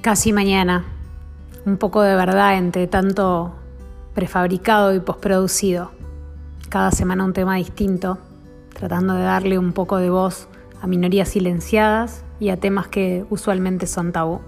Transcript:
Casi mañana. Un poco de verdad entre tanto prefabricado y posproducido. Cada semana un tema distinto, tratando de darle un poco de voz a minorías silenciadas y a temas que usualmente son tabú.